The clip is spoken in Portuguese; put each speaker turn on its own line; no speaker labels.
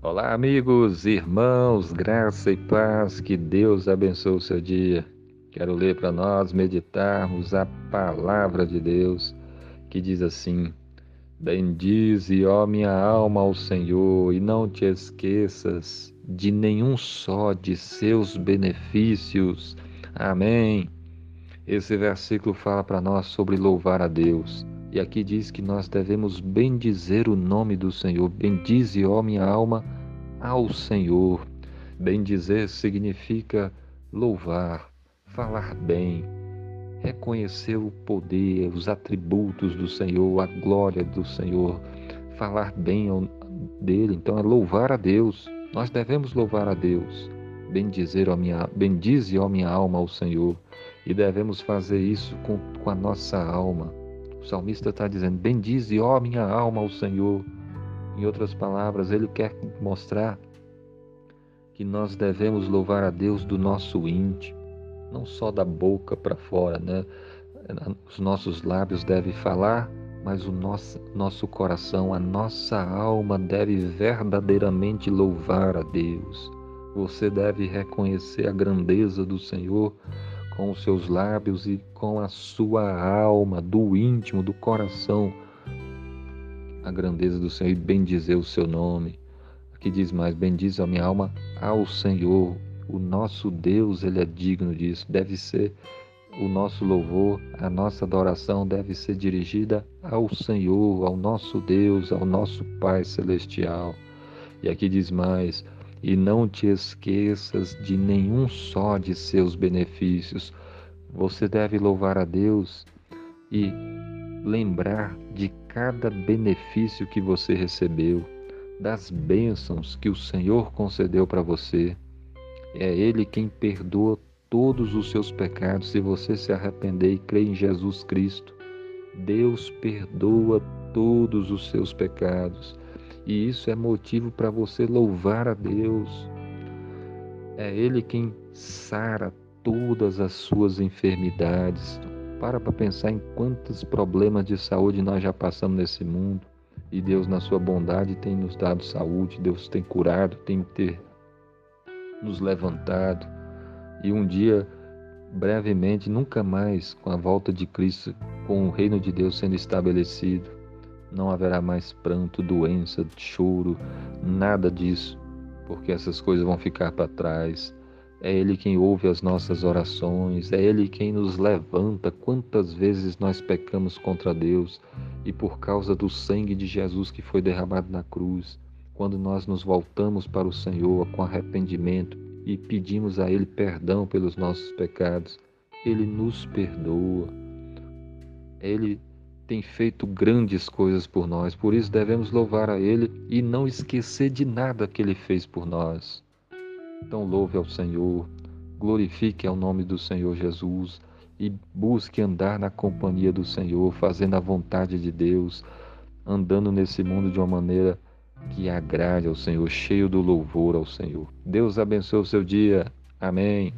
Olá, amigos, irmãos, graça e paz, que Deus abençoe o seu dia. Quero ler para nós meditarmos a palavra de Deus que diz assim: Bendize, ó minha alma, ao Senhor, e não te esqueças de nenhum só de seus benefícios. Amém. Esse versículo fala para nós sobre louvar a Deus. E aqui diz que nós devemos bendizer o nome do Senhor. Bendize, ó minha alma, ao Senhor. Bendizer significa louvar, falar bem, reconhecer o poder, os atributos do Senhor, a glória do Senhor, falar bem dele. Então é louvar a Deus. Nós devemos louvar a Deus. Bendizer, ó minha, bendize, ó minha alma, ao Senhor. E devemos fazer isso com, com a nossa alma o salmista está dizendo: Bendize, ó minha alma, ao Senhor. Em outras palavras, ele quer mostrar que nós devemos louvar a Deus do nosso íntimo, não só da boca para fora, né? Os nossos lábios devem falar, mas o nosso, nosso coração, a nossa alma deve verdadeiramente louvar a Deus. Você deve reconhecer a grandeza do Senhor com os seus lábios e com a sua alma, do íntimo, do coração, a grandeza do Senhor e bendizer o seu nome. Aqui diz mais: bendize a minha alma ao Senhor. O nosso Deus, ele é digno disso. Deve ser o nosso louvor, a nossa adoração deve ser dirigida ao Senhor, ao nosso Deus, ao nosso Pai celestial. E aqui diz mais: e não te esqueças de nenhum só de seus benefícios. Você deve louvar a Deus e lembrar de cada benefício que você recebeu, das bênçãos que o Senhor concedeu para você. É Ele quem perdoa todos os seus pecados se você se arrepender e crer em Jesus Cristo. Deus perdoa todos os seus pecados. E isso é motivo para você louvar a Deus. É Ele quem sara todas as suas enfermidades. Para para pensar em quantos problemas de saúde nós já passamos nesse mundo. E Deus, na sua bondade, tem nos dado saúde, Deus tem curado, tem ter nos levantado. E um dia, brevemente, nunca mais, com a volta de Cristo, com o reino de Deus sendo estabelecido, não haverá mais pranto, doença, choro, nada disso, porque essas coisas vão ficar para trás. É Ele quem ouve as nossas orações, é Ele quem nos levanta. Quantas vezes nós pecamos contra Deus e por causa do sangue de Jesus que foi derramado na cruz, quando nós nos voltamos para o Senhor com arrependimento e pedimos a Ele perdão pelos nossos pecados, Ele nos perdoa. Ele tem feito grandes coisas por nós, por isso devemos louvar a Ele e não esquecer de nada que Ele fez por nós. Então, louve ao Senhor, glorifique ao nome do Senhor Jesus e busque andar na companhia do Senhor, fazendo a vontade de Deus, andando nesse mundo de uma maneira que agrade ao Senhor, cheio do louvor ao Senhor. Deus abençoe o seu dia. Amém.